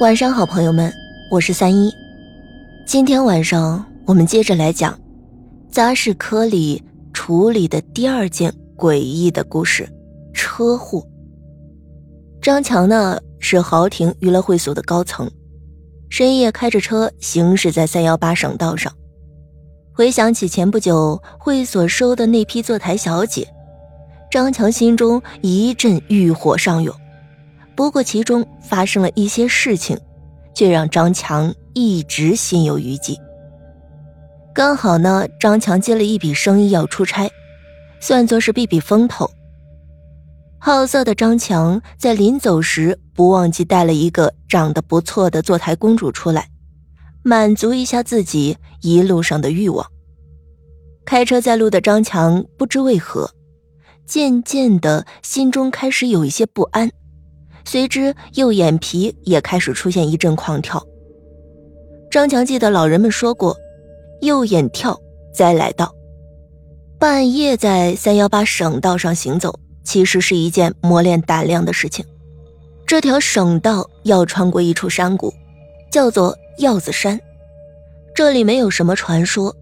晚上好，朋友们，我是三一。今天晚上我们接着来讲杂事科里处理的第二件诡异的故事——车祸。张强呢是豪庭娱乐会所的高层，深夜开着车行驶在三幺八省道上，回想起前不久会所收的那批坐台小姐，张强心中一阵欲火上涌。不过其中发生了一些事情，却让张强一直心有余悸。刚好呢，张强接了一笔生意要出差，算作是避避风头。好色的张强在临走时不忘记带了一个长得不错的坐台公主出来，满足一下自己一路上的欲望。开车在路的张强不知为何，渐渐的心中开始有一些不安。随之，右眼皮也开始出现一阵狂跳。张强记得老人们说过，右眼跳灾来到。半夜在三幺八省道上行走，其实是一件磨练胆量的事情。这条省道要穿过一处山谷，叫做药子山。这里没有什么传说，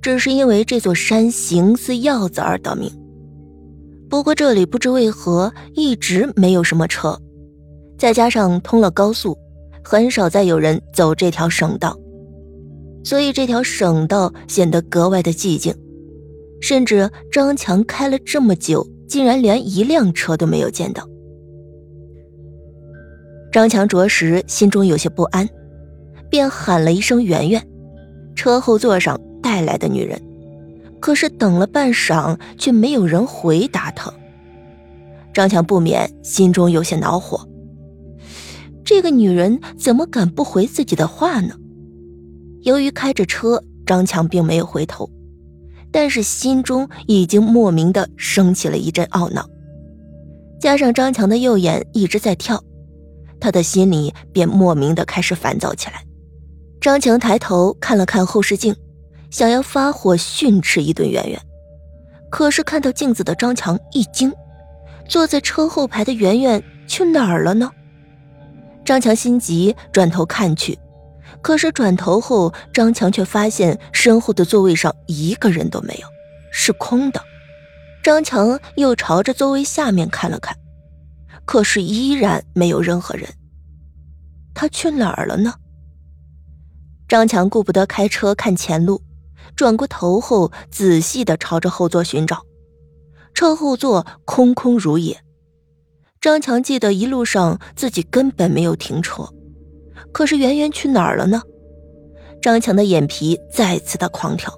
只是因为这座山形似药子而得名。不过这里不知为何一直没有什么车。再加上通了高速，很少再有人走这条省道，所以这条省道显得格外的寂静。甚至张强开了这么久，竟然连一辆车都没有见到。张强着实心中有些不安，便喊了一声“圆圆”，车后座上带来的女人。可是等了半晌，却没有人回答他。张强不免心中有些恼火。这个女人怎么敢不回自己的话呢？由于开着车，张强并没有回头，但是心中已经莫名的升起了一阵懊恼。加上张强的右眼一直在跳，他的心里便莫名的开始烦躁起来。张强抬头看了看后视镜，想要发火训斥一顿圆圆，可是看到镜子的张强一惊，坐在车后排的圆圆去哪儿了呢？张强心急，转头看去，可是转头后，张强却发现身后的座位上一个人都没有，是空的。张强又朝着座位下面看了看，可是依然没有任何人。他去哪儿了呢？张强顾不得开车看前路，转过头后仔细的朝着后座寻找，车后座空空如也。张强记得一路上自己根本没有停车，可是圆圆去哪儿了呢？张强的眼皮再次的狂跳。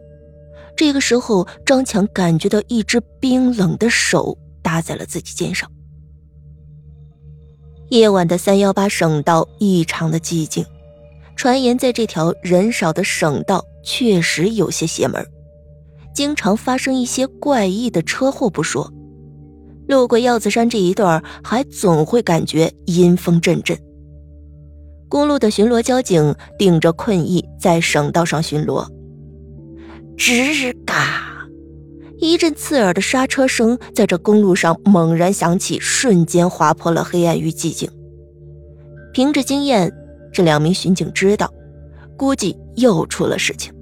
这个时候，张强感觉到一只冰冷的手搭在了自己肩上。夜晚的三幺八省道异常的寂静，传言在这条人少的省道确实有些邪门，经常发生一些怪异的车祸不说。路过药子山这一段，还总会感觉阴风阵阵。公路的巡逻交警顶着困意在省道上巡逻。吱嘎，一阵刺耳的刹车声在这公路上猛然响起，瞬间划破了黑暗与寂静。凭着经验，这两名巡警知道，估计又出了事情。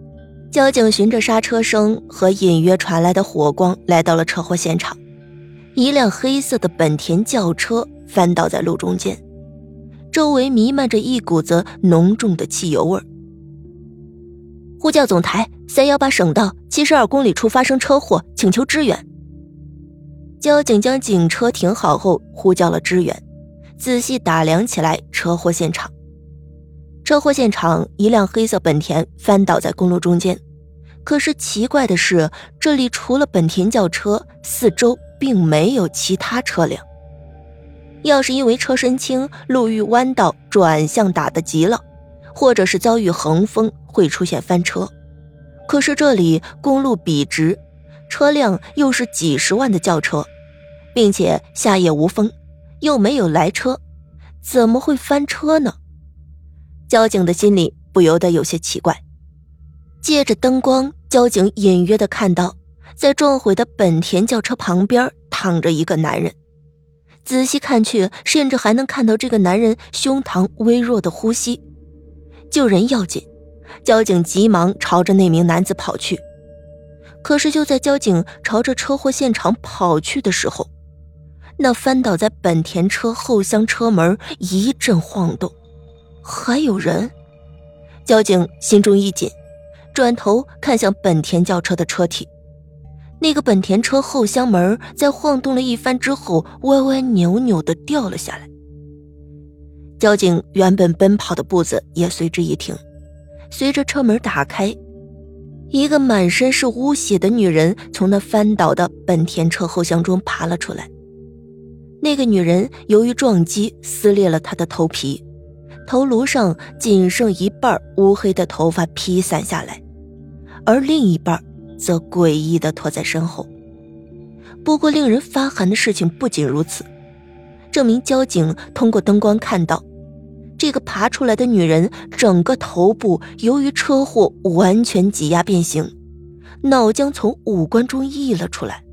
交警循着刹车声和隐约传来的火光，来到了车祸现场。一辆黑色的本田轿车翻倒在路中间，周围弥漫着一股子浓重的汽油味儿。呼叫总台，三幺八省道七十二公里处发生车祸，请求支援。交警将警车停好后，呼叫了支援，仔细打量起来车祸现场。车祸现场，一辆黑色本田翻倒在公路中间，可是奇怪的是，这里除了本田轿车，四周。并没有其他车辆。要是因为车身轻，路遇弯道转向打得急了，或者是遭遇横风，会出现翻车。可是这里公路笔直，车辆又是几十万的轿车，并且夏夜无风，又没有来车，怎么会翻车呢？交警的心里不由得有些奇怪。借着灯光，交警隐约的看到。在撞毁的本田轿车旁边躺着一个男人，仔细看去，甚至还能看到这个男人胸膛微弱的呼吸。救人要紧，交警急忙朝着那名男子跑去。可是就在交警朝着车祸现场跑去的时候，那翻倒在本田车后厢车门一阵晃动，还有人。交警心中一紧，转头看向本田轿车的车体。那个本田车后厢门在晃动了一番之后，歪歪扭扭的掉了下来。交警原本奔跑的步子也随之一停。随着车门打开，一个满身是污血的女人从那翻倒的本田车后厢中爬了出来。那个女人由于撞击撕裂了她的头皮，头颅上仅剩一半乌黑的头发披散下来，而另一半。则诡异的拖在身后。不过，令人发寒的事情不仅如此。这名交警通过灯光看到，这个爬出来的女人整个头部由于车祸完全挤压变形，脑浆从五官中溢了出来。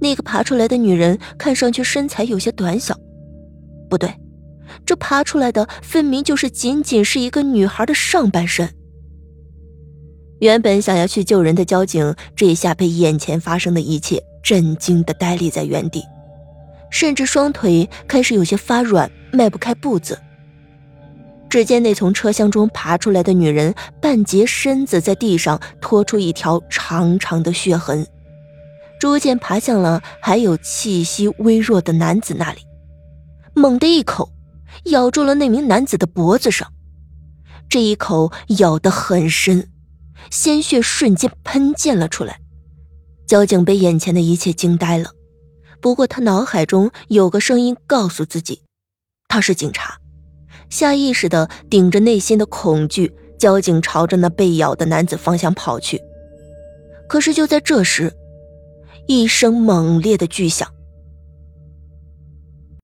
那个爬出来的女人看上去身材有些短小，不对，这爬出来的分明就是仅仅是一个女孩的上半身。原本想要去救人的交警，这一下被眼前发生的一切震惊的呆立在原地，甚至双腿开始有些发软，迈不开步子。只见那从车厢中爬出来的女人，半截身子在地上拖出一条长长的血痕，逐渐爬向了还有气息微弱的男子那里，猛地一口咬住了那名男子的脖子上，这一口咬得很深。鲜血瞬间喷溅了出来，交警被眼前的一切惊呆了。不过他脑海中有个声音告诉自己，他是警察。下意识的顶着内心的恐惧，交警朝着那被咬的男子方向跑去。可是就在这时，一声猛烈的巨响，